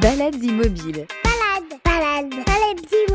Balades immobiles. Balade, balade, balade immobile.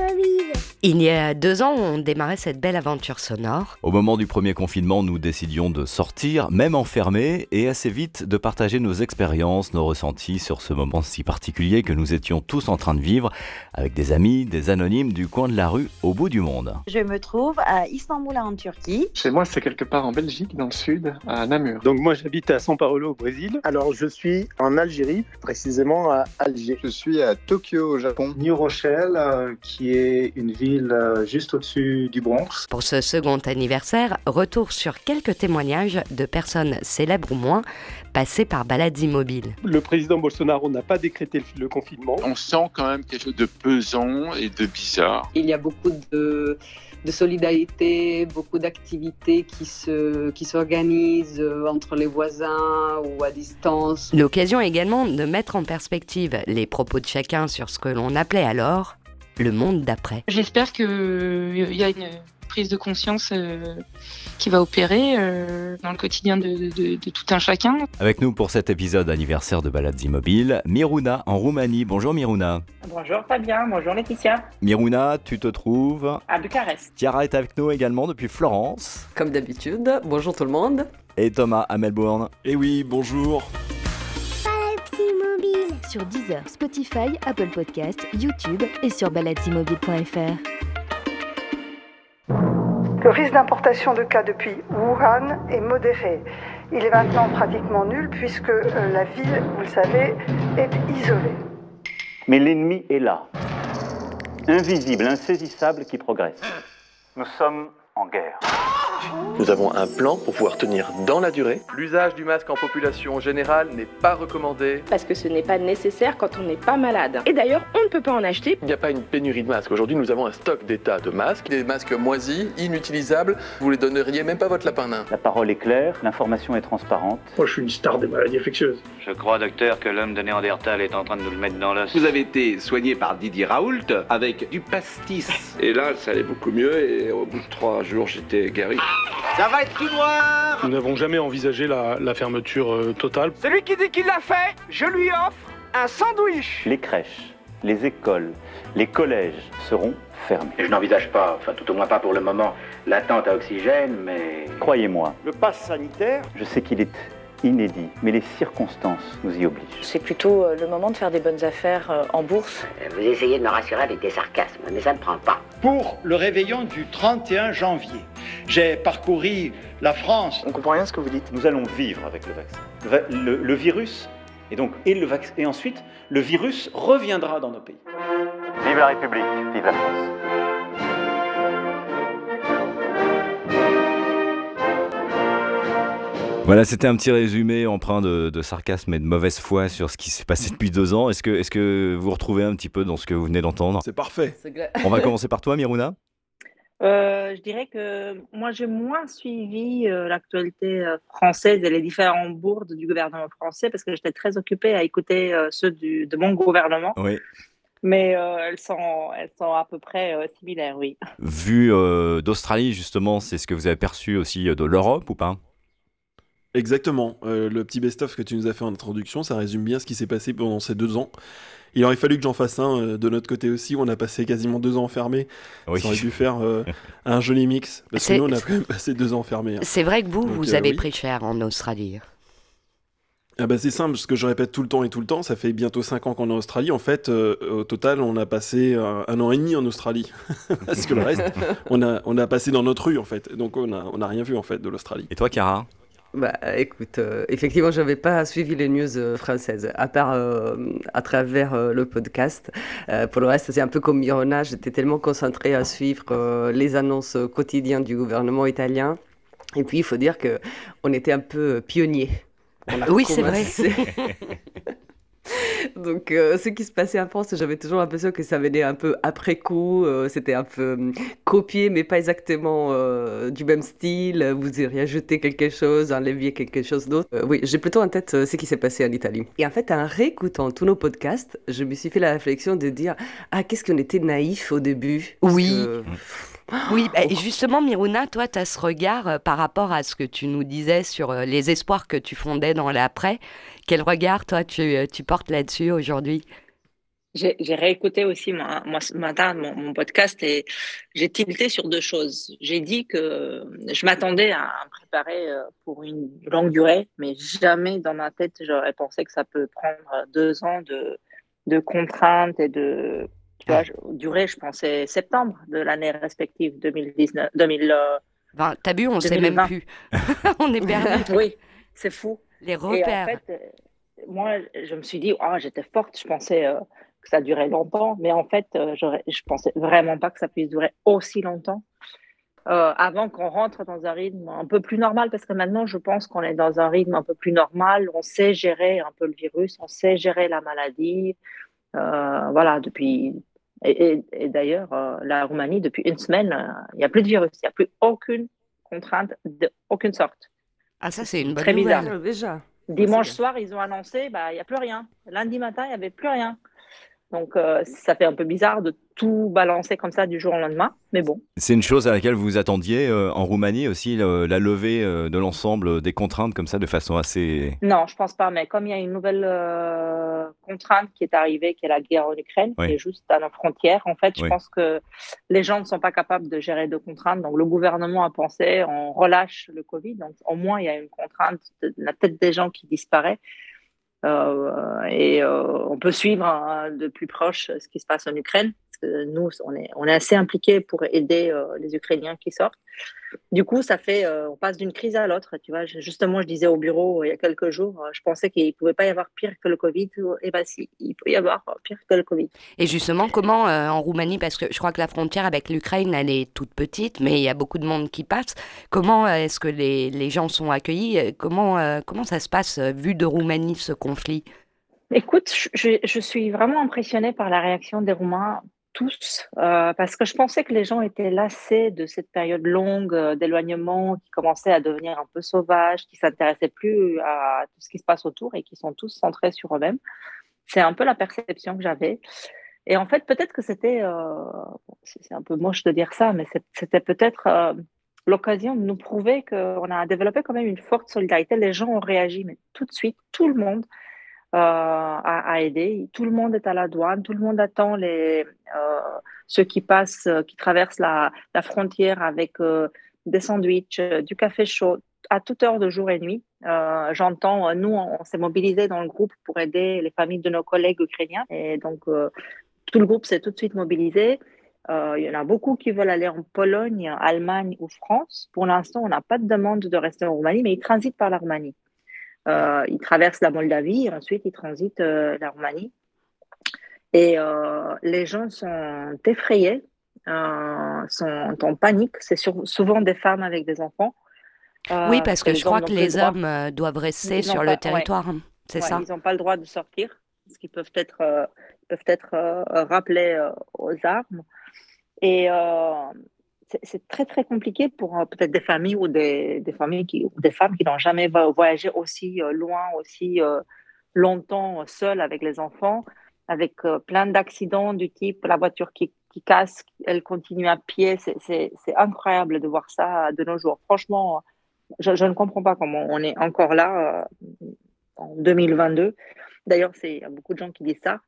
Il y a deux ans, on démarrait cette belle aventure sonore. Au moment du premier confinement, nous décidions de sortir, même enfermés, et assez vite de partager nos expériences, nos ressentis sur ce moment si particulier que nous étions tous en train de vivre, avec des amis, des anonymes du coin de la rue au bout du monde. Je me trouve à Istanbul en Turquie. Chez moi, c'est quelque part en Belgique, dans le sud, à Namur. Donc moi j'habite à São Paulo au Brésil. Alors je suis en Algérie, précisément à Alger. Je suis à Tokyo au Japon. New Rochelle, euh, qui est une ville euh, juste au-dessus du Bronx. Pour ce second anniversaire, retour sur quelques témoignages de personnes célèbres ou moins passées par balades immobiles. Le président Bolsonaro n'a pas décrété le, confinement. On sent quand même quelque chose de pesant et de bizarre. Il y a beaucoup de, de solidarité, beaucoup d'activités qui se qui s'organisent euh, entre les voisins ou à distance. L'occasion également de mettre en perspective les propos de chacun sur ce que l'on appelait alors le monde d'après. J'espère qu'il y a une prise de conscience euh, qui va opérer euh, dans le quotidien de, de, de, tout un chacun. Avec nous pour cet épisode anniversaire de Balades Immobiles, Miruna en Roumanie. Bonjour Miruna. Bonjour Fabien, bonjour Laetitia. Miruna, tu te trouves à Bucarest. Tiara est avec nous également depuis Florence. Comme d'habitude, bonjour tout le monde. Et Thomas à Melbourne. Et oui, bonjour sur Deezer, Spotify, Apple Podcast, YouTube et sur baladesimmobiles.fr. Le risque d'importation de cas depuis Wuhan est modéré. Il est maintenant pratiquement nul puisque euh, la ville, vous le savez, est isolée. Mais l'ennemi est là, invisible, insaisissable, qui progresse. Nous sommes en guerre. Nous avons un plan pour pouvoir tenir dans la durée. L'usage du masque en population générale n'est pas recommandé. Parce que ce n'est pas nécessaire quand on n'est pas malade. Et d'ailleurs, on ne peut pas en acheter. Il n'y a pas une pénurie de masques. Aujourd'hui, nous avons un stock d'état de masques. Des masques moisis, inutilisables. Vous les donneriez même pas à votre lapin nain. La parole est claire, l'information est transparente. Moi, je suis une star des maladies infectieuses. Je crois, docteur, que l'homme de Néandertal est en train de nous le mettre dans l'os. Vous avez été soigné par Didier Raoult avec du pastis. Et là, ça allait beaucoup mieux et au bout de trois jours, j'étais guéri. Ça va être tout noir Nous n'avons jamais envisagé la, la fermeture euh, totale. Celui qui dit qu'il l'a fait, je lui offre un sandwich Les crèches, les écoles, les collèges seront fermés. Et je n'envisage pas, enfin tout au moins pas pour le moment, l'attente à oxygène, mais... Croyez-moi. Le pass sanitaire Je sais qu'il est inédit, mais les circonstances nous y obligent. C'est plutôt euh, le moment de faire des bonnes affaires euh, en bourse. Vous essayez de me rassurer avec des sarcasmes, mais ça ne prend pas. Pour le réveillon du 31 janvier, j'ai parcouru la France. On comprend rien à ce que vous dites. Nous allons vivre avec le vaccin. Le, le, le virus, et donc, et, le vaccin, et ensuite, le virus reviendra dans nos pays. Vive la République, vive la France. Voilà, c'était un petit résumé empreint de, de, sarcasme et de mauvaise foi sur ce qui s'est passé depuis deux ans. Est-ce que, est que vous retrouvez un petit peu dans ce que vous venez d'entendre? C'est parfait. On va commencer par toi, Miruna. Euh, je dirais que moi j'ai moins suivi euh, l'actualité euh, française et les différents bourdes du gouvernement français parce que j'étais très occupée à écouter euh, ceux du, de mon gouvernement. Oui. Mais euh, elles, sont, elles sont à peu près similaires, oui. Vu d'Australie, justement, c'est ce que vous avez perçu aussi de l'Europe ou pas? Exactement. Euh, le petit best-of que tu nous as fait en introduction, ça résume bien ce qui s'est passé pendant ces deux ans. Il aurait fallu que j'en fasse un euh, de notre côté aussi. Où on a passé quasiment deux ans enfermés. Oui. Ça aurait pu faire euh, un joli mix. Parce que nous, on a quand même passé deux ans enfermés. Hein. C'est vrai que vous, Donc, vous euh, avez oui. pris cher en Australie. Ah bah c'est simple, ce que je répète tout le temps et tout le temps, ça fait bientôt 5 ans qu'on est en Australie. En fait, euh, au total, on a passé un, un, an et demi en Australie. Parce que le reste, on a, on a passé dans notre rue, en fait. Donc on n'a on a rien vu, en fait, de l'Australie. Et toi, Cara? Bah, écoute, euh, effectivement, je n'avais pas suivi les news euh, françaises, à part euh, à travers euh, le podcast. Pour le reste, c'est un peu comme Mirona, j'étais tellement concentrée à suivre les annonces quotidiennes du gouvernement italien. Et puis, il faut dire qu'on était un peu pionniers. Oui, c'est vrai. Donc, euh, ce qui se passait en France, j'avais toujours l'impression que ça venait un peu après coup. Euh, C'était un peu euh, copié, mais pas exactement euh, du même style. Vous auriez ajouté quelque chose, enleviez quelque chose d'autre. Oui, j'ai plutôt en tête ce qui s'est passé en Italie. Et en fait, en réécoutant tous nos podcasts, je me suis fait la réflexion de dire Ah, qu'est-ce qu'on était naïf au début? Parce Oui. que- Oui, bah, et justement, Miruna, toi, tu as ce regard euh, par rapport à ce que tu nous disais sur euh, les espoirs que tu fondais dans l'après. Quel regard, toi, tu, euh, portes là-dessus aujourd'hui? J'ai réécouté aussi moi, ce matin mon, podcast et j'ai tilté sur deux choses. J'ai dit que je m'attendais à me préparer pour une longue durée, mais jamais dans ma tête j'aurais pensé que ça peut prendre deux ans de, de contraintes et de tu vois, durée. Je pensais septembre de l'année respective 2019, 2000. Ben, T'as vu, on ne sait même plus. on est perdu. oui, c'est fou. Les repères. Et en fait, moi, je me suis dit, oh, j'étais forte, je pensais euh, que ça durait longtemps, mais en fait, euh, je pensais vraiment pas que ça puisse durer aussi longtemps. Euh, avant qu'on rentre dans un rythme un peu plus normal, parce que maintenant, je pense qu'on est dans un rythme un peu plus normal. On sait gérer un peu le virus, on sait gérer la maladie. voilà, depuis. Et, d'ailleurs, la Roumanie, depuis une semaine, il n'y a plus de virus, il n'y a plus aucune contrainte d'aucune sorte. Ah, ça, c'est une bonne Très nouvelle. bizarre. Déjà. Dimanche soir, ils ont annoncé, bah, il n'y a plus rien. Lundi matin, il n'y avait plus rien. Donc, euh, ça fait un peu bizarre de tout balancer comme ça du jour au lendemain, mais bon. C'est une chose à laquelle vous vous attendiez euh, en Roumanie aussi, la levée euh, de l'ensemble des contraintes comme ça de façon assez... Non, je pense pas, mais comme il y a une nouvelle euh, contrainte qui est arrivée, qui est la guerre en Ukraine, Oui. qui est juste à nos frontières, en fait, je Oui. pense que les gens ne sont pas capables de gérer deux contraintes. Donc, le gouvernement a pensé, on relâche le Covid, donc au moins, il y a une contrainte de la tête des gens qui disparaît. Euh, et euh, on peut suivre hein, de plus proche ce qui se passe en Ukraine. Que nous, on est, on est assez impliqués pour aider euh, les Ukrainiens qui sortent. Du coup, ça fait, euh, on passe d'une crise à l'autre. Tu vois, Je- justement, je disais au bureau euh, il y a quelques jours, euh, je pensais qu'il ne pouvait pas y avoir pire que le Covid. Et bien, si, il peut y avoir euh, pire que le Covid. Et justement, comment euh, en Roumanie, parce que je crois que la frontière avec l'Ukraine, elle est toute petite, mais il y a beaucoup de monde qui passe. Comment euh, est-ce que les, les gens sont accueillis comment, euh, comment ça se passe, vu de Roumanie, ce conflit? Écoute, je- je suis vraiment impressionnée par la réaction des Roumains, tous, euh, parce que je pensais que les gens étaient lassés de cette période longue euh, d'éloignement, qui commençait à devenir un peu sauvage, qui s'intéressaient plus à tout ce qui se passe autour et qui sont tous centrés sur eux-mêmes. C'est un peu la perception que j'avais. Et en fait, peut-être que c'était, euh, c'est un peu moche de dire ça, mais c'était peut-être l'occasion de nous prouver qu'on a développé quand même une forte solidarité. Les gens ont réagi, mais tout de suite, tout le monde à, à aider. Tout le monde est à la douane, tout le monde attend les, euh, ceux qui passent, euh, qui traversent la, frontière avec euh, des sandwichs, euh, du café chaud, à toute heure de jour et nuit. Euh, J'entends, euh, nous, on, s'est mobilisés dans le groupe pour aider les familles de nos collègues ukrainiens. Et donc, euh, tout le groupe s'est tout de suite mobilisé. Euh, il y en a beaucoup qui veulent aller en Pologne, Allemagne ou France. Pour l'instant, on n'a pas de demande de rester en Roumanie, mais ils transitent par la Roumanie. Euh, ils traversent la Moldavie et ensuite ils transitent euh, la Roumanie. Et euh, les gens sont effrayés, euh, sont en panique. C'est souvent des femmes avec des enfants. Euh, Oui, parce que je crois que le les droit- hommes doivent rester Ils sur le territoire, c'est Ouais, ça Ils n'ont pas le droit de sortir, parce qu'ils peuvent être, peuvent être rappelés aux armes. Et c'est- très, très compliqué pour euh, peut-être des familles ou des, des familles qui, des femmes qui n'ont jamais vo- voyagé aussi euh, loin, aussi euh, longtemps seules avec les enfants, avec plein d'accidents du type la voiture qui, qui casse, elle continue à pied. C'est- incroyable de voir ça de nos jours. Franchement, je, je ne comprends pas comment on est encore là en 2022. D'ailleurs, c'est- beaucoup de gens qui disent ça.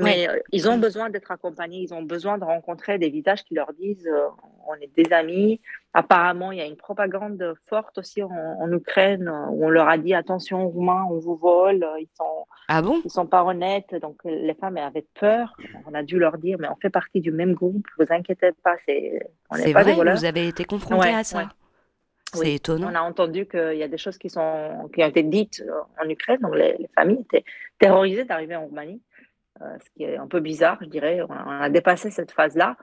Mais euh, ils ont besoin d'être accompagnés, ils ont besoin de rencontrer des visages qui leur disent euh, on est des amis. Apparemment, il y a une propagande forte aussi en, en Ukraine euh, où on leur a dit attention, Roumains, on vous vole, ils sont, ah bon? ils sont pas honnêtes. Donc les femmes avaient peur. On a dû leur dire mais on fait partie du même groupe, vous inquiétez pas, c'est on n'est C'est pas des vrai, voleurs. vous avez été confronté Ouais, à ça ouais. C'est Oui, étonnant. On a entendu qu'il y a des choses qui, sont, qui ont été dites en Ukraine, donc les, les familles étaient terrorisées d'arriver en Roumanie, ce qui est un peu bizarre, je dirais. On a, dépassé cette phase-là.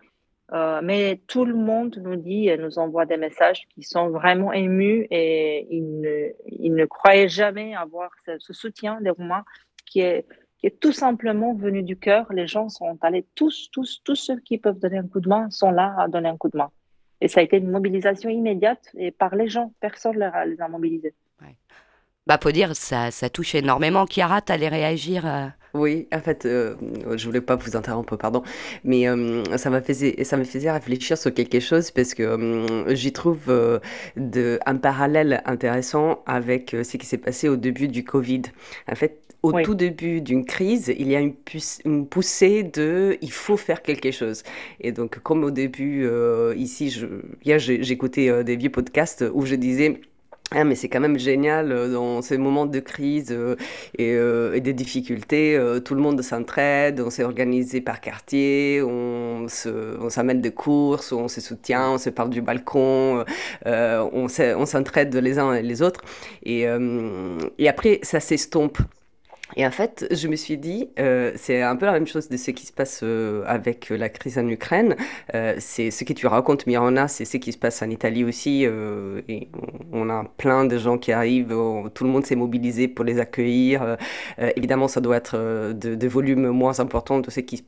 Euh, mais tout le monde nous dit et nous envoie des messages qui sont vraiment émus et ils ne, ils ne croyaient jamais avoir ce, soutien des Roumains qui est, qui est tout simplement venu du cœur. Les gens sont allés, tous, tous, tous ceux qui peuvent donner un coup de main sont là à donner un coup de main. Et ça a été une mobilisation immédiate et par les gens. Personne ne les a mobilisés. Bah, faut dire, ça, ça touche énormément. Chiara, t'allais réagir euh, Oui, en fait, euh, je voulais pas vous interrompre, pardon, mais euh, ça m'a faisait, ça me faisait réfléchir sur quelque chose parce que euh, j'y trouve euh, de, un parallèle intéressant avec euh, ce qui s'est passé au début du Covid. En fait, au tout début d'une crise, il y a une, une, poussée de il faut faire quelque chose. Et donc, comme au début, ici, je, hier, j'ai écouté des vieux podcasts où je disais ah, mais c'est quand même génial euh, dans ces moments de crise euh, et, euh, et, des difficultés. tout le monde s'entraide, on s'est organisé par quartier, on s'amène des courses, on se soutient, on se parle du balcon, on s'entraide les uns et les autres. Et, et après, ça s'estompe. Et en fait, je me suis dit, euh, c'est un peu la même chose de ce qui se passe euh, avec la crise en Ukraine. Euh, c'est ce que tu racontes, Mirona, c'est ce qui se passe en Italie aussi. et on a plein de gens qui arrivent, tout le monde s'est mobilisé pour les accueillir. évidemment, ça doit être de, de volumes moins importants de ce qui,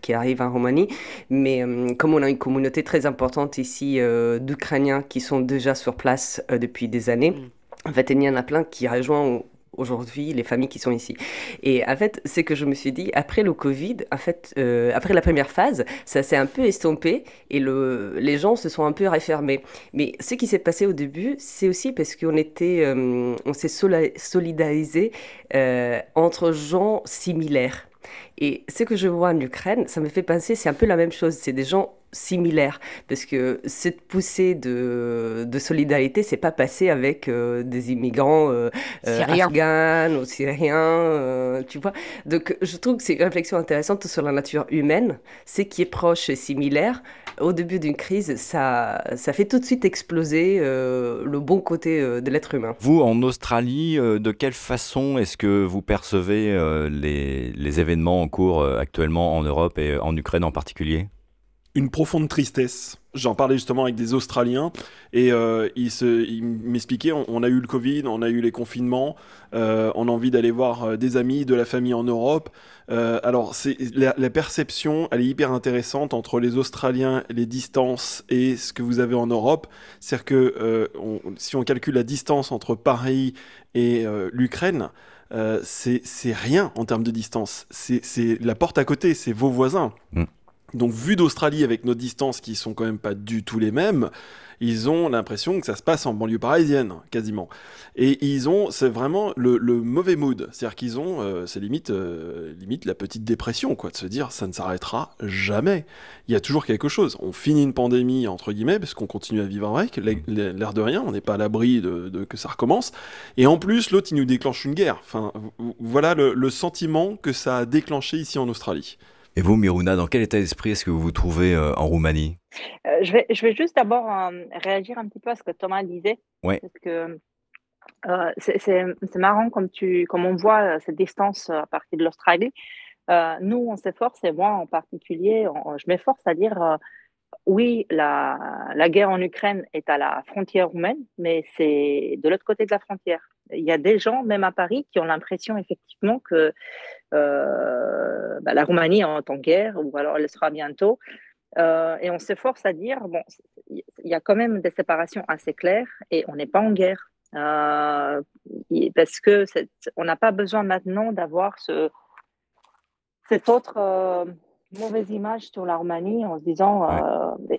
qui arrive en Roumanie. Mais comme on a une communauté très importante ici d'Ukrainiens qui sont déjà sur place depuis des années, mm. en fait, il y en a plein qui rejoignent aujourd'hui les familles qui sont ici. Et en fait, c'est que je me suis dit, après le Covid, en fait, euh, après la première phase, ça s'est un peu estompé et le, les gens se sont un peu refermés. Mais ce qui s'est passé au début, c'est aussi parce qu'on était, euh, on s'est solidarisé euh, entre gens similaires. Et ce que je vois en Ukraine, ça me fait penser, c'est un peu la même chose. C'est des gens similaires. Parce que cette poussée de, de solidarité, c'est pas passé avec euh, des immigrants euh, euh afghans ou syriens, euh, tu vois. Donc, je trouve que c'est une réflexion intéressante sur la nature humaine. Ce qui est proche et similaire, au début d'une crise, ça, ça fait tout de suite exploser le bon côté de l'être humain. Vous, en Australie, de quelle façon est-ce que vous percevez les, les événements en cours actuellement en Europe et en Ukraine en particulier? Une profonde tristesse. J'en parlais justement avec des Australiens et euh, ils, m'expliquaient on, a eu le Covid, on a eu les confinements, euh, on a envie d'aller voir euh, des amis, de la famille en Europe. alors c'est la, perception, elle est hyper intéressante entre les Australiens, les distances et ce que vous avez en Europe. C'est-à-dire que si on calcule la distance entre Paris et l'Ukraine, c'est rien en termes de distance. C'est la porte à côté, c'est vos voisins. Mm. Donc, vu d'Australie avec nos distances qui sont quand même pas du tout les mêmes, ils ont l'impression que ça se passe en banlieue parisienne, quasiment. Et ils ont, c'est vraiment le, mauvais mood. C'est-à-dire qu'ils ont, euh, c'est limite, euh, limite la petite dépression, quoi, de se dire ça ne s'arrêtera jamais. Il y a toujours quelque chose. On finit une pandémie, entre guillemets, parce qu'on continue à vivre avec, l'air de rien, on n'est pas à l'abri de, que ça recommence. Et en plus, l'autre, il nous déclenche une guerre. Enfin, voilà le sentiment que ça a déclenché ici en Australie. Et vous, Miruna, dans quel état d'esprit est-ce que vous vous trouvez euh, en Roumanie? Euh, je, vais, je vais juste d'abord euh, réagir un petit peu à ce que Thomas disait. Ouais. Parce que c'est marrant comme, tu, comme on voit cette distance à partir de l'Australie. nous, on s'efforce, et moi en particulier, je m'efforce à dire oui, la, la, guerre en Ukraine est à la frontière roumaine, mais c'est de l'autre côté de la frontière. Il y a des gens, même à Paris, qui ont l'impression effectivement que euh, bah, la Roumanie est en guerre, ou alors elle sera bientôt. Euh, et on s'efforce à dire, bon, il y a quand même des séparations assez claires et on n'est pas en guerre. Euh, parce que on n'a pas besoin maintenant d'avoir ce, cette autre mauvaise image sur la Roumanie en se disant,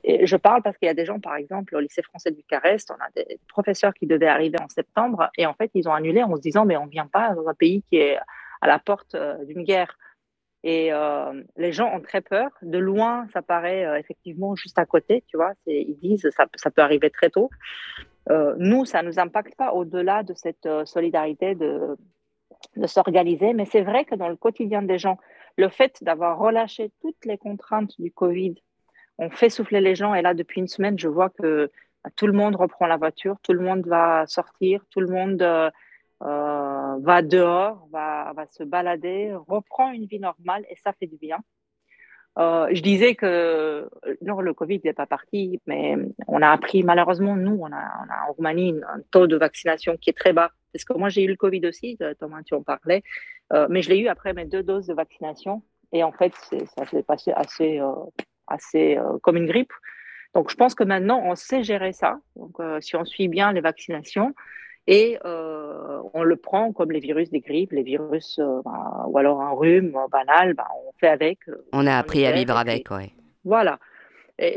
je parle parce qu'il y a des gens, par exemple, au lycée français de Bucarest, on a des professeurs qui devaient arriver en septembre et en fait, ils ont annulé en se disant, mais on ne vient pas dans un pays qui est à la porte euh, d'une guerre. Et euh, les gens ont très peur. De loin, ça paraît euh, effectivement juste à côté, tu vois. Ils disent ça, ça peut arriver très tôt. nous, ça ne nous impacte pas au-delà de cette solidarité de, de s'organiser. Mais c'est vrai que dans le quotidien des gens, le fait d'avoir relâché toutes les contraintes du Covid, on fait souffler les gens. Et là, depuis une semaine, je vois que bah, tout le monde reprend la voiture, tout le monde va sortir, tout le monde euh, va dehors, va, se balader, reprend une vie normale et ça fait du bien. Euh, je disais que le Covid n'est pas parti, mais on a appris, malheureusement, nous, on a, en Roumanie un taux de vaccination qui est très bas. Parce que moi, j'ai eu le Covid aussi, euh, Thomas, tu en parlais, mais je l'ai eu après mes deux doses de vaccination. Et en fait, ça s'est passé assez, assez comme une grippe. Donc, je pense que maintenant, on sait gérer ça. Donc, si on suit bien les vaccinations, et euh, on le prend comme les virus des grippes, les virus, euh, bah, ou alors un rhume banal, bah, on fait avec. Euh, on a appris à vivre avec, oui. Voilà.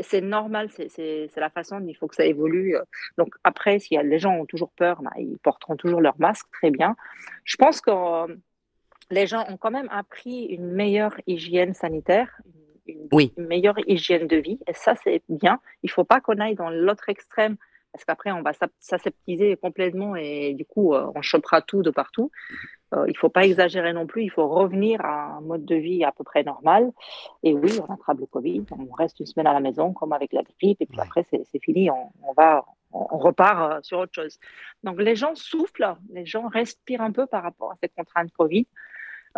C'est normal, c'est la façon, il faut que ça évolue. Donc après, si les gens ont toujours peur, bah, ils porteront toujours leur masque, très bien. Je pense que les gens ont quand même appris une meilleure hygiène sanitaire, une, Oui. une meilleure hygiène de vie. Et ça, c'est bien. Il ne faut pas qu'on aille dans l'autre extrême parce qu'après, on va s'aseptiser complètement et du coup, euh, on chopera tout de partout. Euh, il ne faut pas exagérer non plus. Il faut revenir à un mode de vie à peu près normal. Et oui, on attrape le Covid. On reste une semaine à la maison comme avec la grippe. Et puis après, c'est fini. On, on va, on, on repart euh, sur autre chose. Donc, les gens soufflent. Les gens respirent un peu par rapport à ces contraintes Covid.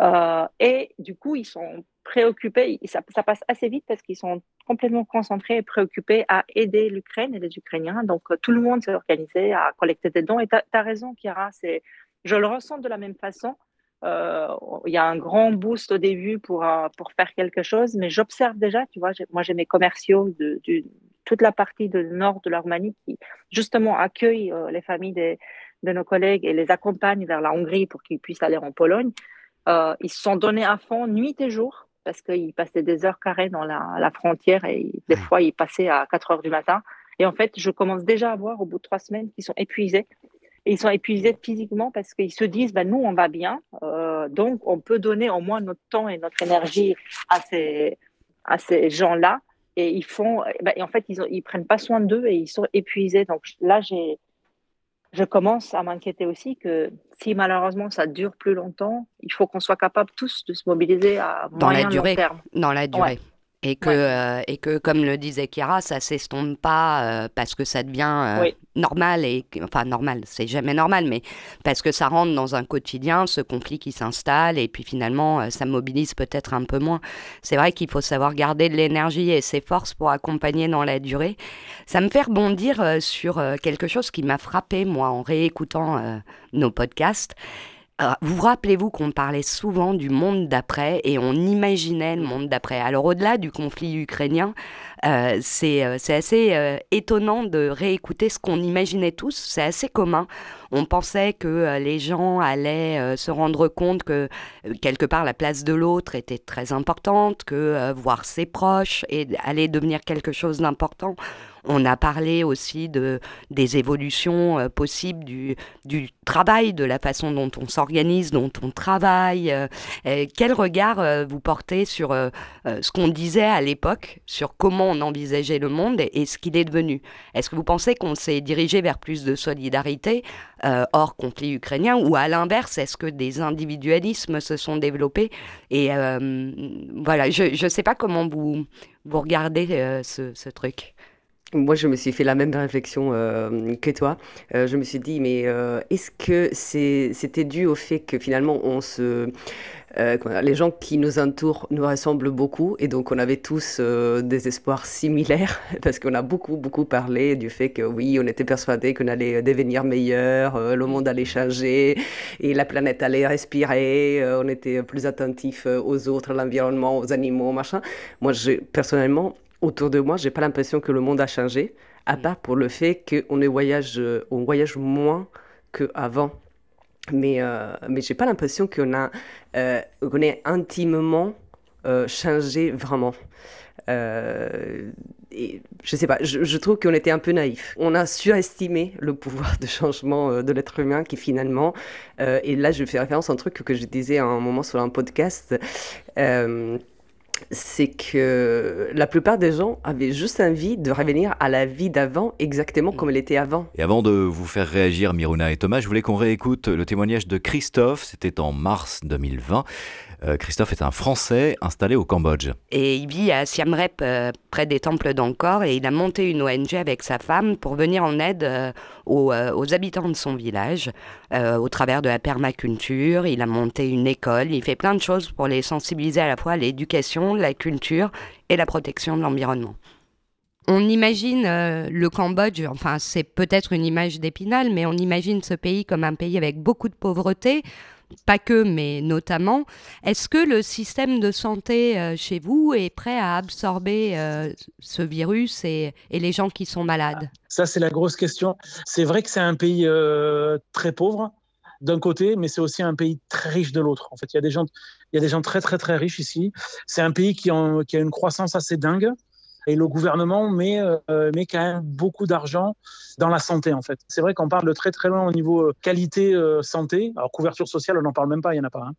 Euh, et du coup, ils sont préoccupés, ça, passe assez vite parce qu'ils sont complètement concentrés et préoccupés à aider l'Ukraine et les Ukrainiens. Donc, euh, tout le monde s'est organisé à collecter des dons. Et tu as, raison, c'est, je le ressens de la même façon. Euh, Il y a un grand boost au début pour, pour faire quelque chose, mais j'observe déjà, tu vois, moi j'ai mes commerciaux de, de toute la partie du nord de la Roumanie qui justement accueillent les familles des, de nos collègues et les accompagnent vers la Hongrie pour qu'ils puissent aller en Pologne. Euh, ils se sont donnés à fond nuit et jour parce qu'ils passaient des heures carrées dans la, la frontière et des fois ils passaient à 4 heures du matin. Et en fait, je commence déjà à voir au bout de trois semaines qu'ils sont épuisés. Et ils sont épuisés physiquement parce qu'ils se disent, ben, nous, on va bien, euh, donc on peut donner au moins notre temps et notre énergie à ces, à ces gens-là. Et ils font, ben, et en fait, ils, ils prennent pas soin d'eux et ils sont épuisés. Donc là, j'ai, je commence à m'inquiéter aussi que si malheureusement ça dure plus longtemps, il faut qu'on soit capable tous de se mobiliser à dans moyen la durée. long terme. Dans la durée. Ouais. Et que, euh, et que, comme le disait Kira, ça s'estompe pas euh, parce que ça devient euh, Oui. normal, et, enfin normal, c'est jamais normal, mais parce que ça rentre dans un quotidien, ce conflit qui s'installe, et puis finalement, ça mobilise peut-être un peu moins. C'est vrai qu'il faut savoir garder de l'énergie et ses forces pour accompagner dans la durée. Ça me fait rebondir sur quelque chose qui m'a frappé, moi, en réécoutant nos podcasts. Vous rappelez-vous qu'on parlait souvent du monde d'après et on imaginait le monde d'après. Alors au-delà du conflit ukrainien, euh, c'est euh, c'est assez euh, étonnant de réécouter ce qu'on imaginait tous. C'est assez commun. On pensait que euh, les gens allaient se rendre compte que quelque part la place de l'autre était très importante, que voir ses proches et allait devenir quelque chose d'important. On a parlé aussi de, des évolutions possibles du, du travail, de la façon dont on s'organise, dont on travaille. quel regard vous portez sur ce qu'on disait à l'époque, sur comment on envisageait le monde et, ce qu'il est devenu Est-ce que vous pensez qu'on s'est dirigé vers plus de solidarité euh, hors conflit ukrainien ou à l'inverse, est-ce que des individualismes se sont développés Et euh, voilà, je ne sais pas comment vous, vous regardez euh, ce, truc. Moi, je me suis fait la même réflexion que toi. Je me suis dit, mais est-ce que c'était dû au fait que finalement, on se, euh, les gens qui nous entourent nous ressemblent beaucoup et donc on avait tous euh, des espoirs similaires parce qu'on a beaucoup, beaucoup parlé du fait que oui, on était persuadés qu'on allait devenir meilleur, euh, le monde allait changer et la planète allait respirer, euh, on était plus attentifs euh, aux autres, à l'environnement, aux animaux, machin. Moi, je, personnellement, autour de moi, j'ai pas l'impression que le monde a changé, à part pour le fait qu'on voyage, euh, on voyage moins qu'avant. Mais, euh, mais j'ai pas l'impression qu'on a, euh, qu'on intimement euh, changé vraiment. Euh, et je sais pas, je, je trouve qu'on était un peu naïf. On a surestimé le pouvoir de changement de l'être humain qui finalement, et là je fais référence à un truc que je disais à un moment sur un podcast, c'est que la plupart des gens avaient juste envie de revenir à la vie d'avant exactement comme elle était avant. Et avant de vous faire réagir, Miruna et Thomas, je voulais qu'on réécoute le témoignage de Christophe. C'était en mars 2020. Euh, Christophe est un Français installé au Cambodge. Et il vit à Siem Reap, euh, près des temples d'Angkor, et il a monté une ONG avec sa femme pour venir en aide euh, aux, euh, aux habitants de son village, euh, au travers de la permaculture. Il a monté une école, il fait plein de choses pour les sensibiliser à la fois à l'éducation, la culture et la protection de l'environnement. On imagine euh, le Cambodge, enfin c'est peut-être une image d'épinal, mais on imagine ce pays comme un pays avec beaucoup de pauvreté, pas que, mais notamment. Est-ce que le système de santé euh, chez vous est prêt à absorber euh, ce virus et, les gens qui sont malades? Ça, c'est la grosse question. C'est vrai que c'est un pays euh, très pauvre d'un côté, mais c'est aussi un pays très riche de l'autre. En fait, il y a des gens, très très très riches ici. C'est un pays qui a une croissance assez dingue. Et le gouvernement met, euh, met quand même beaucoup d'argent dans la santé, en fait. C'est vrai qu'on parle de très très loin au niveau euh, qualité euh, santé. Alors, couverture sociale, on n'en parle même pas, il n'y en a pas. Hein.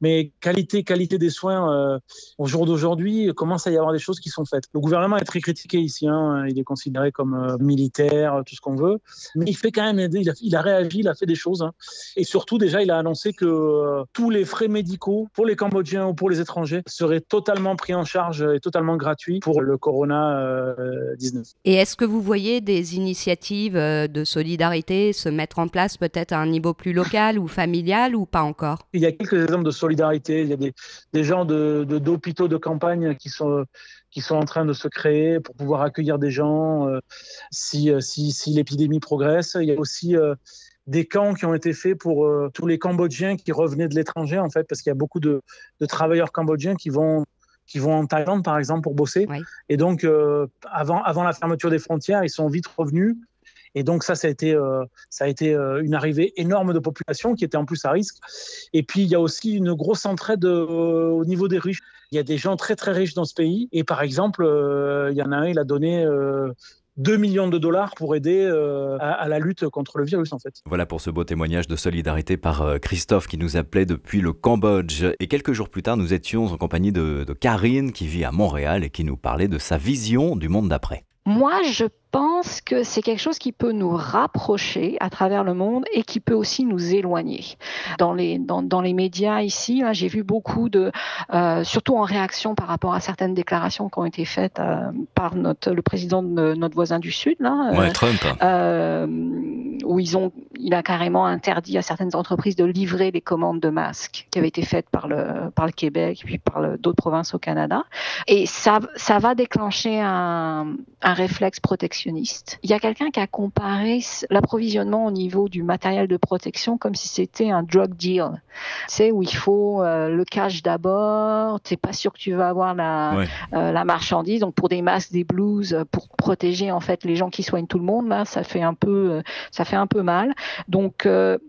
Mais qualité, qualité des soins, au jour d'aujourd'hui, commence à y avoir des choses qui sont faites. Le gouvernement est très critiqué ici. Hein. Il est considéré comme militaire, tout ce qu'on veut. Mais il fait quand même, il a, il a réagi, il a fait des choses. Hein. Et surtout, déjà, il a annoncé que tous les frais médicaux pour les Cambodgiens ou pour les étrangers seraient totalement pris en charge et totalement gratuits pour le Corona euh, 19. Et est-ce que vous voyez des initiatives euh, de solidarité se mettre en place peut-être à un niveau plus local ou familial ou pas encore? Il y a quelques exemples de solidarité. Il y a des, des gens de, de- d'hôpitaux de campagne qui sont qui sont en train de se créer pour pouvoir accueillir des gens euh, si, si, si l'épidémie progresse. Il y a aussi euh, des camps qui ont été faits pour euh, tous les Cambodgiens qui revenaient de l'étranger, en fait, parce qu'il y a beaucoup de, de travailleurs cambodgiens qui vont qui vont en Thaïlande, par exemple, pour bosser. Et donc, euh, avant, avant la fermeture des frontières, ils sont vite revenus. Et donc ça, ça a été, euh, ça a été euh, une arrivée énorme de population qui était en plus à risque. Et puis il y a aussi une grosse entraide au niveau des riches. Il y a des gens très très riches dans ce pays. Et par exemple, il y en a un, il a donné 2 millions de dollars pour aider euh, à, à la lutte contre le virus en fait. Voilà pour ce beau témoignage de solidarité par euh, Christophe qui nous appelait depuis le Cambodge. Et quelques jours plus tard, nous étions en compagnie de, de Karine qui vit à Montréal et qui nous parlait de sa vision du monde d'après. Moi, je pense que c'est quelque chose qui peut nous rapprocher à travers le monde et qui peut aussi nous éloigner. Dans les, dans, dans les médias ici, là, j'ai vu beaucoup de, euh, surtout en réaction par rapport à certaines déclarations qui ont été faites euh, par notre, le président de notre voisin du Sud, là, Ouais, Trump. euh, où ils ont, il a carrément interdit à certaines entreprises de livrer les commandes de masques qui avaient été faites par le, par le Québec puis par d'autres provinces au Canada. Et ça, ça va déclencher un, un réflexe protectionniste. Il y a quelqu'un qui a comparé l'approvisionnement au niveau du matériel de protection comme si c'était un drug deal. Sais, où il faut euh, le cash d'abord, tu pas sûr que tu vas avoir la, Ouais. euh, la marchandise. Donc pour des masques, des blouses, euh, pour protéger en fait les gens qui soignent tout le monde, là, ça fait un peu, euh, ça fait un peu mal. Donc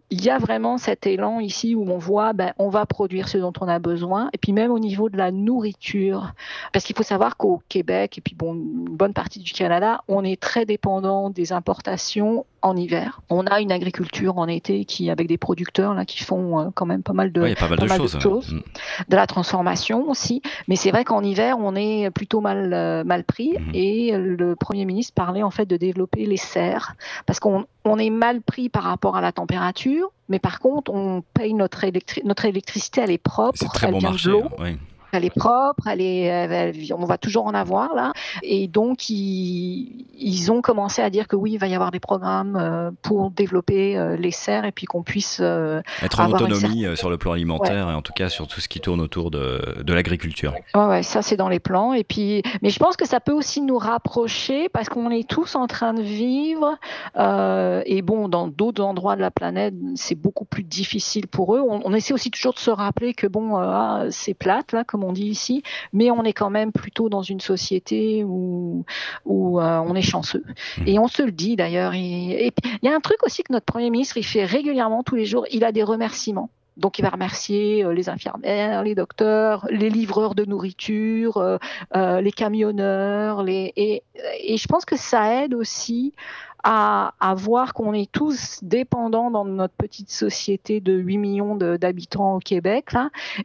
il y a vraiment cet élan ici où on voit, ben, on va produire ce dont on a besoin. Et puis même au niveau de la nourriture, parce qu'il faut savoir qu'au Québec et puis bon, une bonne partie du Canada, on est très dépendant des importations en hiver. On a une agriculture en été qui, avec des producteurs là, qui font euh, quand même pas mal de, Ouais, pas mal de choses, ouais. Mm. de la transformation aussi. Mais c'est vrai qu'en hiver, on est plutôt mal, euh, mal pris. Mhm. Et le Premier ministre parlait en fait de développer les serres. Parce qu'on on est mal pris par rapport à la température. Mais par contre, on paye notre, électri- notre électricité, elle est propre. C'est très elle bon vient de marché. l'eau. hein, oui. Elle est propre, elle est, elle- elle- on va toujours en avoir là. Et donc, ils, ils ont commencé à dire que oui, il va y avoir des programmes euh, pour développer euh, les serres et puis qu'on puisse euh, Être en autonomie certaine- sur le plan alimentaire et en tout cas sur tout ce qui tourne autour de, de l'agriculture. Ouais, ouais, ça c'est dans les plans. Et puis, mais je pense que ça peut aussi nous rapprocher parce qu'on est tous en train de vivre. euh, et bon, dans d'autres endroits de la planète, c'est beaucoup plus difficile pour eux. On, on essaie aussi toujours de se rappeler que bon, euh, ah, c'est plate là, comme on dit ici, mais on est quand même plutôt dans une société où où euh, on est chanceux. Et on se le dit d'ailleurs. Et il y a un truc aussi que notre premier ministre il fait régulièrement tous les jours. Il a des remerciements. Donc il va remercier euh, les infirmières, les docteurs, les livreurs de nourriture, euh, euh, les camionneurs, les et, et je pense que ça aide aussi à, voir qu'on est tous dépendants dans notre petite société de 8 millions d'habitants au Québec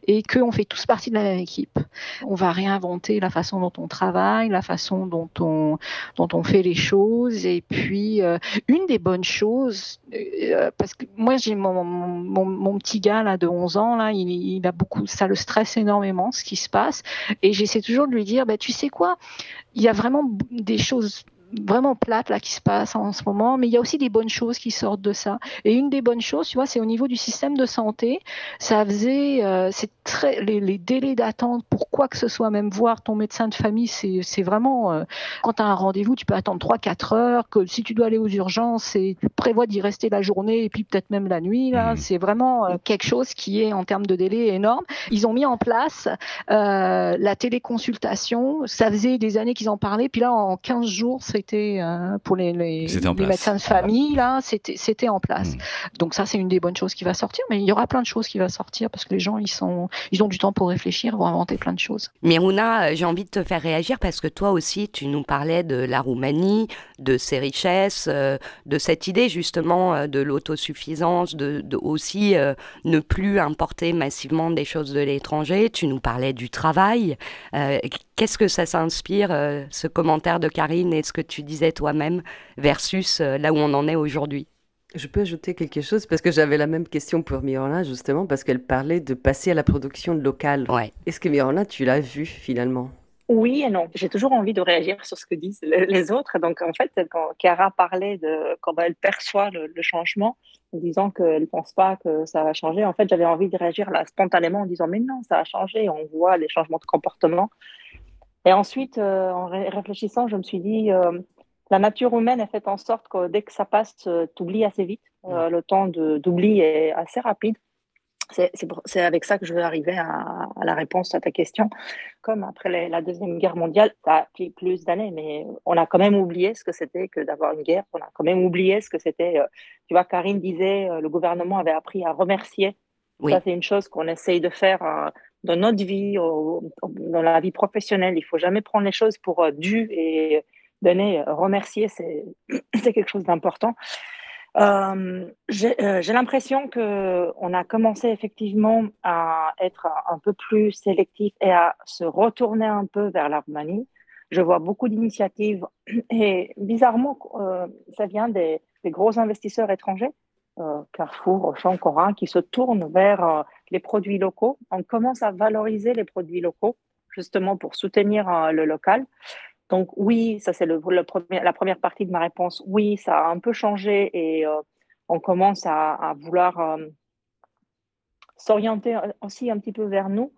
et qu'on fait tous partie de la même équipe. On va réinventer la façon dont on travaille, la façon dont on, dont on fait les choses. Et puis, euh, une des bonnes choses, euh, parce que moi, j'ai mon, mon, petit gars là, de 11 ans, là, il a beaucoup, ça le stresse énormément ce qui se passe. Et j'essaie toujours de lui dire, bah, tu sais quoi, il y a vraiment des choses vraiment plates là qui se passent en ce moment, mais il y a aussi des bonnes choses qui sortent de ça. Et une des bonnes choses, tu vois, c'est au niveau du système de santé. Ça faisait, euh, c'est très les, les délais d'attente pour quoi que ce soit, même voir ton médecin de famille, c'est c'est vraiment euh, quand tu as un rendez-vous, tu peux attendre 3-4 heures. Que si tu dois aller aux urgences, et tu prévois d'y rester la journée et puis peut-être même la nuit. Là, c'est vraiment euh, quelque chose qui est en termes de délai énorme. Ils ont mis en place la téléconsultation. Ça faisait des années qu'ils en parlaient, puis là en 15 jours, c'est c'était pour les, médecins de famille, là, c'était c'était en place. Mm. Donc ça, c'est une des bonnes choses qui va sortir, mais il y aura plein de choses qui va sortir parce que les gens, ils sont, ils ont du temps pour réfléchir, vont inventer plein de choses. Miruna, euh, j'ai envie de te faire réagir parce que toi aussi, tu nous parlais de la Roumanie, de ses richesses, euh, de cette idée justement euh, de l'autosuffisance, de, de aussi euh, ne plus importer massivement des choses de l'étranger. Tu nous parlais du travail. Euh, Qu'est-ce que ça s'inspire, euh, ce commentaire de Karine et ce que tu disais toi-même versus euh, là où on en est aujourd'hui? Je peux ajouter quelque chose parce que j'avais la même question pour Miranda justement parce qu'elle parlait de passer à la production locale. Ouais. Est-ce que Miranda, tu l'as vu finalement? Oui et non. J'ai toujours envie de réagir sur ce que disent le- les autres. Donc, en fait, quand Chiara parlait de comment elle perçoit le, le changement, en disant qu'elle ne pense pas que ça va changer, en fait, j'avais envie de réagir là spontanément en disant Mais non, ça a changé. On voit les changements de comportement. Et ensuite, euh, en ré- réfléchissant, je me suis dit euh, La nature humaine est faite en sorte que dès que ça passe, euh, t'oublies assez vite. Le temps d'oubli est assez rapide. C'est avec ça que je veux arriver à, à la réponse à ta question. Comme après les- la Deuxième Guerre mondiale, ça a pris plus d'années, mais on a quand même oublié ce que c'était que d'avoir une guerre. On a quand même oublié ce que c'était. euh, tu vois, Karine disait, euh, le gouvernement avait appris à remercier. Oui. Ça, c'est une chose qu'on essaye de faire euh, dans notre vie, dans la vie professionnelle. Il faut jamais prendre les choses pour euh, dû et donner, euh, remercier, c'est quelque chose d'important. Euh, j'ai l'impression que on a commencé effectivement à être un peu plus sélectif et à se retourner un peu vers la Roumanie. Je vois beaucoup d'initiatives et bizarrement, ça vient des, gros investisseurs étrangers, Carrefour, Auchan, Cora, qui se tournent vers euh, les produits locaux. On commence à valoriser les produits locaux justement pour soutenir euh, le local. Donc oui, ça c'est la première partie de ma réponse. Oui, ça a un peu changé et euh, on commence à, vouloir euh, s'orienter aussi un petit peu vers nous.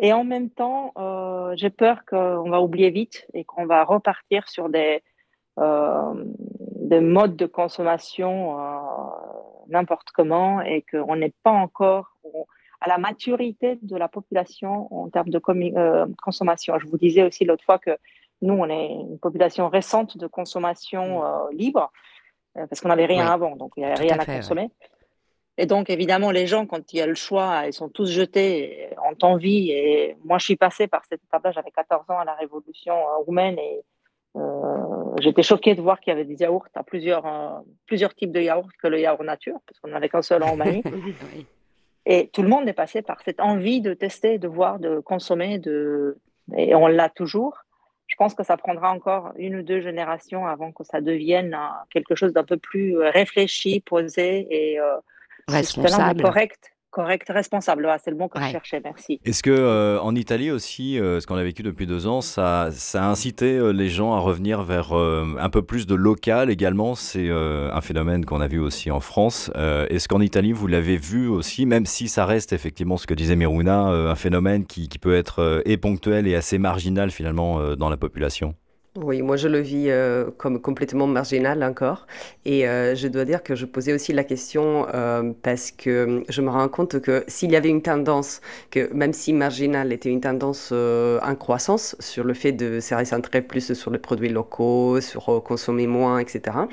Et en même temps, euh, j'ai peur qu'on va oublier vite et qu'on va repartir sur des, euh, des modes de consommation euh, n'importe comment et qu'on n'est pas encore à la maturité de la population en termes de euh, consommation. Je vous disais aussi l'autre fois que nous, on est une population récente de consommation euh, libre euh, parce qu'on n'avait rien Oui, avant, donc il n'y avait rien à à, fait, ouais. consommer. Et donc, évidemment, les gens, quand il y a le choix, ils sont tous jetés, et ont envie. Et moi, je suis passée par cette étape-là, j'avais 14 ans à la révolution roumaine et j'étais choquée de voir qu'il y avait des yaourts à plusieurs, euh, plusieurs types de yaourts que le yaourt nature, parce qu'on n'avait qu'un seul en Roumanie. Et tout le monde est passé par cette envie de tester, de voir, de consommer, de... et on l'a toujours. Je pense que ça prendra encore une ou deux générations avant que ça devienne euh, quelque chose d'un peu plus euh, réfléchi, posé et euh, Responsable. correct, correct, responsable. Voilà, c'est le mot que je cherchais. Merci. Est-ce que euh, en Italie aussi, euh, ce qu'on a vécu depuis deux ans, ça, ça a incité euh, les gens à revenir vers euh, un peu plus de local également? C'est euh, un phénomène qu'on a vu aussi en France. Euh, Est-ce qu'en Italie, vous l'avez vu aussi, même si ça reste effectivement ce que disait Miruna, euh, un phénomène qui, qui peut être euh, et ponctuel et assez marginal finalement euh, dans la population? Oui, moi je le vis euh, comme complètement marginal encore. Et euh, je dois dire que je posais aussi la question euh, parce que je me rends compte que s'il y avait une tendance, que même si marginal était une tendance euh, en croissance sur le fait de se recentrer plus sur les produits locaux, sur euh, consommer moins, etc.,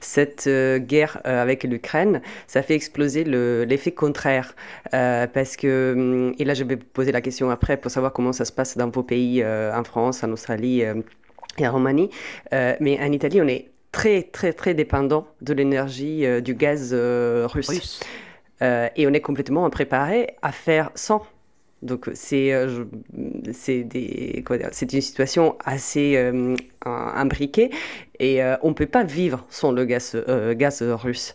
cette euh, guerre avec l'Ukraine, ça fait exploser le- l'effet contraire. Euh, parce que, hum, et là je vais poser la question après pour savoir comment ça se passe dans vos pays, en France, en Australie. Et en Roumanie. Euh, mais en Italie, on est très, très, très dépendant de l'énergie euh, du gaz euh, russe. Et on est complètement préparé à faire sans. Donc c'est euh, une situation assez euh, im- imbriquée et euh, on ne peut pas vivre sans le gaz gaz russe.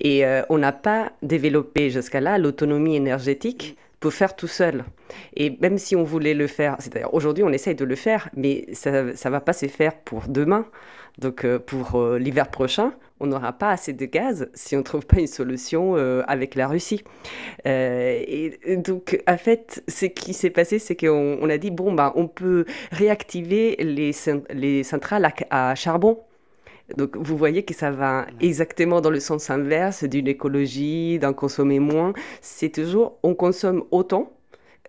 Et on n'a pas développé jusqu'à là l'autonomie énergétique pour faire tout seul. Et même si on voulait le faire, c'est-à-dire aujourd'hui on essaye de le faire, mais ça ne va pas se faire pour demain. Donc euh, pour euh, l'hiver prochain, on n'aura pas assez de gaz si on ne trouve pas une solution euh, avec la Russie. Et donc en fait, ce qui s'est passé, c'est qu'on on a dit, bon, bah, on peut réactiver les, les centrales à charbon. Donc vous voyez que ça va exactement dans le sens inverse d'une écologie, d'en consommer moins. C'est toujours on consomme autant,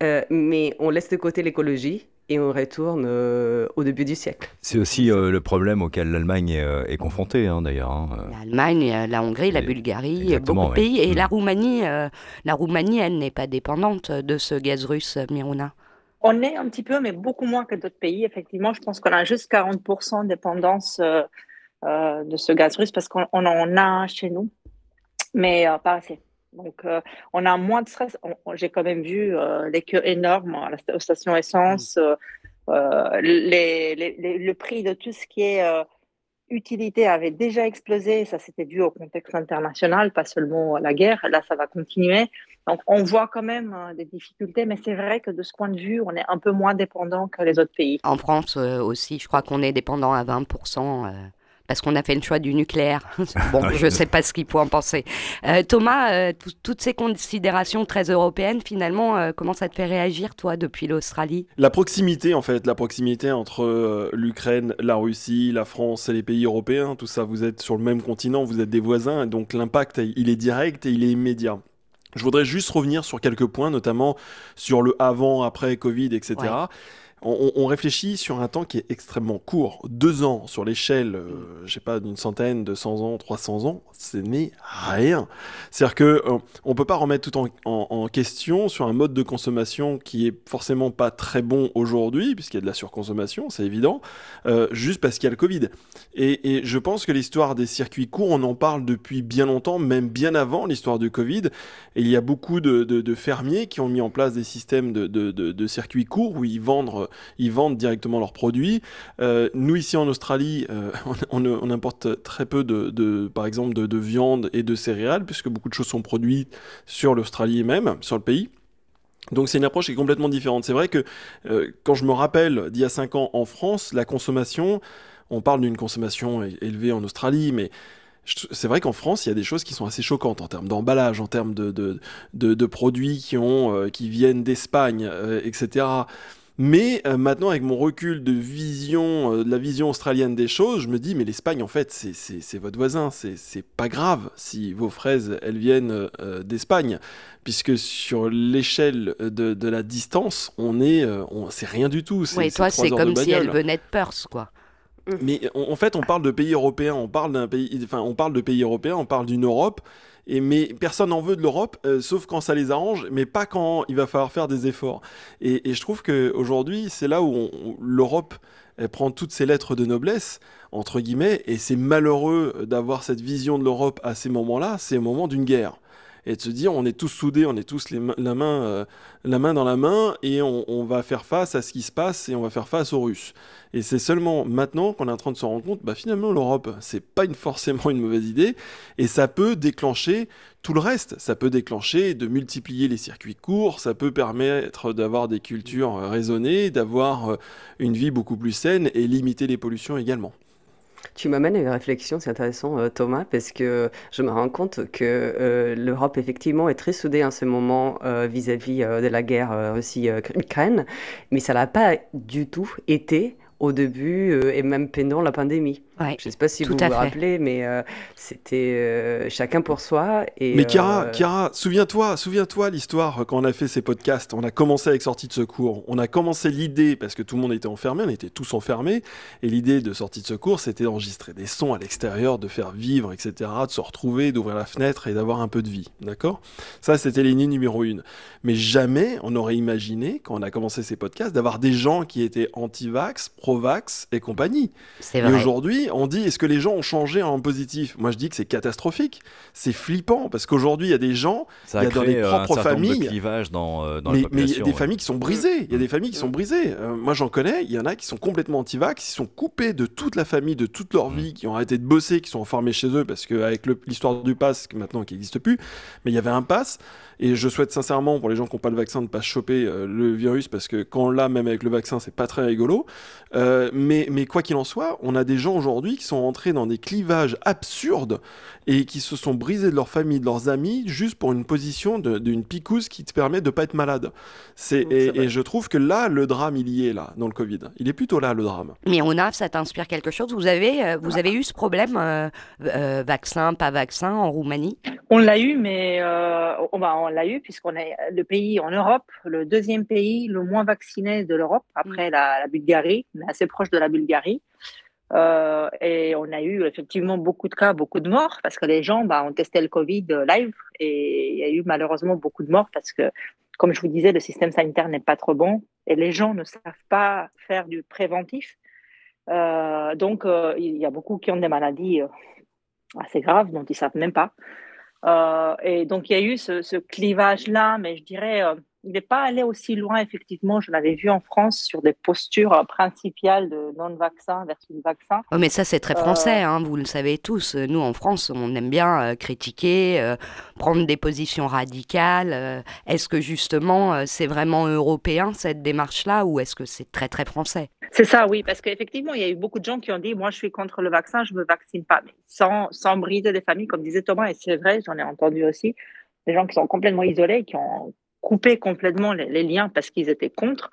euh, mais on laisse de côté l'écologie et on retourne euh, au début du siècle. C'est aussi euh, le problème auquel l'Allemagne est, euh, est confrontée, hein, d'ailleurs. hein. L'Allemagne, la Hongrie, la Bulgarie, beaucoup de pays. Et Mm. la Roumanie, euh, la Roumanie, elle n'est pas dépendante de ce gaz russe, Miruna. On est un petit peu, mais beaucoup moins que d'autres pays. Effectivement, je pense qu'on a juste 40% de dépendance euh, de ce gaz russe parce qu'on on en a chez nous, mais euh, pas assez. Donc, euh, on a moins de stress. J'ai quand même vu euh, les queues énormes à la sta- aux stations essence, les- les- les- le prix de tout ce qui est euh, utilité avait déjà explosé. Ça, c'était dû au contexte international, pas seulement à la guerre. Là, ça va continuer. Donc, on voit quand même euh, des difficultés, mais c'est vrai que de ce point de vue, on est un peu moins dépendant que les autres pays. En France euh, aussi, je crois qu'on est dépendant à 20%. euh, parce qu'on a fait le choix du nucléaire. bon, je ne sais pas ce qu'il faut en penser. Euh, Thomas, euh, tout- toutes ces considérations très européennes, finalement, euh, comment ça te fait réagir, toi, depuis l'Australie? La proximité, en fait, la proximité entre l'Ukraine, la Russie, la France et les pays européens, tout ça, vous êtes sur le même continent, vous êtes des voisins, et donc l'impact, il est direct et il est immédiat. Je voudrais juste revenir sur quelques points, notamment sur le avant, après Covid, etc. Ouais. On, réfléchit sur un temps qui est extrêmement court. Deux ans sur l'échelle, euh, je sais pas, d'une centaine, de 100 ans, 300 ans, ce n'est rien. C'est-à-dire que euh, on peut pas remettre tout en, question sur un mode de consommation qui est forcément pas très bon aujourd'hui, puisqu'il y a de la surconsommation, c'est évident, euh, juste parce qu'il y a le Covid. Et, je pense que l'histoire des circuits courts, on en parle depuis bien longtemps, même bien avant l'histoire du Covid. Et il y a beaucoup de, fermiers qui ont mis en place des systèmes de, de- circuits courts où ils vendent, ils vendent directement leurs produits. Euh, nous, ici en Australie, euh, on, importe très peu, de, par exemple, de, de viande et de céréales, puisque beaucoup de choses sont produites sur l'Australie même, sur le pays. Donc c'est une approche qui est complètement différente. C'est vrai que euh, quand je me rappelle d'il y a 5 ans en France, la consommation, on parle d'une consommation élevée en Australie, mais c'est vrai qu'en France, il y a des choses qui sont assez choquantes en termes d'emballage, en termes de, produits qui, viennent d'Espagne, etc. Mais euh, maintenant, avec mon recul de vision, euh, de la vision australienne des choses, je me dis, mais l'Espagne, en fait, c'est- votre voisin. C'est pas grave si vos fraises, elles viennent euh, d'Espagne. Puisque sur l'échelle de, de la distance, on est, c'est rien du tout. Oui, toi, c'est comme si elle bagnole. venait de Perth, quoi. Mais en en fait, on parle de pays européens, on parle d'un pays, enfin, on parle de pays européens, on parle d'une Europe. Et mais personne n'en veut de l'Europe, euh, sauf quand ça les arrange, mais pas quand il va falloir faire des efforts. Et, et je trouve que aujourd'hui, c'est là où, où l'Europe prend toutes ses lettres de noblesse entre guillemets, et c'est malheureux d'avoir cette vision de l'Europe à ces moments-là. C'est au moment d'une guerre et de se dire on est tous soudés, on est tous la, main, euh, la main dans la main et on, va faire face à ce qui se passe et on va faire face aux Russes. Et c'est seulement maintenant qu'on est en train de se rendre compte, bah finalement l'Europe, c'est pas forcément une mauvaise idée et ça peut déclencher tout le reste. Ça peut déclencher de multiplier les circuits courts, ça peut permettre d'avoir des cultures euh, raisonnées, d'avoir euh, une vie beaucoup plus saine et limiter les pollutions également. Tu m'amènes à une réflexion, c'est intéressant euh, Thomas, parce que je me rends compte que euh, l'Europe effectivement est très soudée en ce moment euh, vis-à-vis de la guerre Russie-Ukraine, mais ça l'a pas du tout été au début et même pendant la pandémie. Ouais, je ne sais pas si vous vous fait. rappelez, mais euh, c'était euh, chacun pour soi. Et, Mais Chiara, euh, souviens-toi, souviens-toi l'histoire quand on a fait ces podcasts. On a commencé avec sortie de secours. On a commencé l'idée parce que tout le monde était enfermé, on était tous enfermés, et l'idée de sortie de secours, c'était d'enregistrer des sons à l'extérieur, de faire vivre, etc., de se retrouver, d'ouvrir la fenêtre et d'avoir un peu de vie, d'accord? Ça, c'était l'idée numéro une. Mais jamais on aurait imaginé, quand on a commencé ces podcasts, d'avoir des gens qui étaient anti-vax, pro-vax et compagnie. C'est Et vrai. Aujourd'hui, on dit est-ce que les gens ont changé en positif? Moi, je dis que c'est catastrophique. C'est flippant parce qu'aujourd'hui, il y a des gens, il y a dans les euh, propres de familles. dans, euh, dans mais, il y a des ouais. familles qui sont brisées. Il y a des familles qui sont brisées. Euh, moi, j'en connais. Il y en a qui sont complètement anti-vax, qui sont coupés de toute la famille, de toute leur vie, qui ont arrêté de bosser, qui sont enfermés chez eux parce qu'avec l'histoire du pass, maintenant qui n'existe plus, mais il y avait un pass. Et je souhaite sincèrement pour les gens qui n'ont pas le vaccin de ne pas choper euh, le virus parce que quand on l'a, même avec le vaccin, c'est pas très rigolo. Mais, mais quoi qu'il en soit, on a des gens aujourd'hui aujourd'hui qui sont entrés dans des clivages absurdes et qui se sont brisés de leur famille, de leurs amis, juste pour une position d'une picouse qui te permet de pas être malade. C'est et, et, je trouve que là, le drame, il y est là dans le Covid. Il est plutôt là le drame. Mais on a, ça t'inspire quelque chose? Vous avez, euh, vous avez eu ce problème euh, euh, vaccin, pas vaccin en Roumanie? On l'a eu, mais euh, on, bah, on l'a eu puisqu'on est le pays en Europe, le deuxième pays le moins vacciné de l'Europe après la, la Bulgarie, mais assez proche de la Bulgarie. Euh, et on a eu effectivement beaucoup de cas, beaucoup de morts, parce que les gens bah, ont testé le Covid live et il y a eu malheureusement beaucoup de morts parce que, comme je vous disais, le système sanitaire n'est pas trop bon et les gens ne savent pas faire du préventif. Euh, donc, euh, il y a beaucoup qui ont des maladies euh, assez graves dont ils ne savent même pas. Euh, et donc, il y a eu ce clivage-là, mais je dirais il n'est pas allé aussi loin, effectivement. Je l'avais vu en France sur des postures principiales de non-vaccin versus vaccin. Oh, mais ça, c'est très français, hein, vous le savez tous. Nous, en France, on aime bien euh, critiquer, euh, prendre des positions radicales. Euh, est-ce que justement, c'est vraiment européen, cette démarche-là, ou est-ce que c'est très, très français? C'est ça, oui, parce qu'effectivement, il y a eu beaucoup de gens qui ont dit, moi, je suis contre le vaccin, je ne me vaccine pas. Mais sans, sans briser des familles, comme disait Thomas, et c'est vrai, j'en ai entendu aussi, des gens qui sont complètement isolés, qui ont couper complètement les, les liens parce qu'ils étaient contre.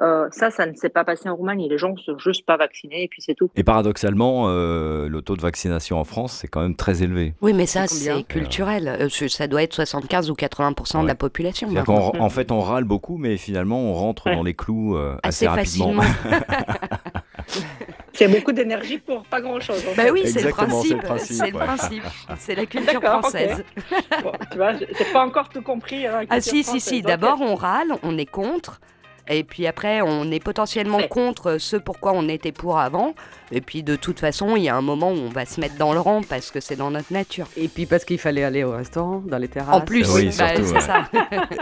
Euh, ça, ça ne s'est pas passé en Roumanie. Les gens ne sont juste pas vaccinés et puis c'est tout. Et paradoxalement, euh, le taux de vaccination en France, c'est quand même très élevé. Oui, mais ça, c'est culturel. Euh, ça doit être 75 ou 80 ouais. de la population. En, en, fait, on râle beaucoup, mais finalement, on rentre ouais. dans les clous euh, assez, assez, rapidement. c'est beaucoup d'énergie pour pas grand-chose. Bah oui, c'est le principe. C'est le principe. C'est la culture française. Okay. bon, tu vois, j'ai pas encore tout compris. Hein, ah si, si, si. D'abord, on râle, on est contre. Et puis après, on est potentiellement ouais. contre ce pourquoi on était pour avant. Et puis de toute façon, il y a un moment où on va se mettre dans le rang parce que c'est dans notre nature. Et puis parce qu'il fallait aller au restaurant, dans les terrasses. En plus, oui, bah, surtout, c'est ouais. ça.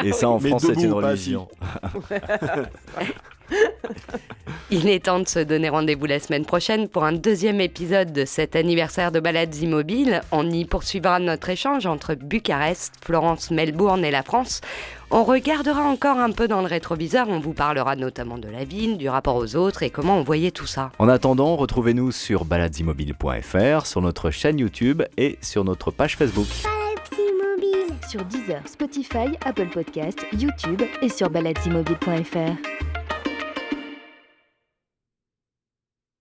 Et ça, en France, c'est une religion. Il est temps de se donner rendez-vous la semaine prochaine pour un deuxième épisode de cet anniversaire de balades immobiles. On y poursuivra notre échange entre Bucarest, Florence, Melbourne et la France. On regardera encore un peu dans le rétroviseur, on vous parlera notamment de la ville, du rapport aux autres et comment on voyait tout ça. En attendant, retrouvez-nous sur baladesimmobiles.fr, sur notre chaîne YouTube et sur notre page Facebook. Sur Deezer, Spotify, Apple Podcast, YouTube et sur baladesimmobiles.fr.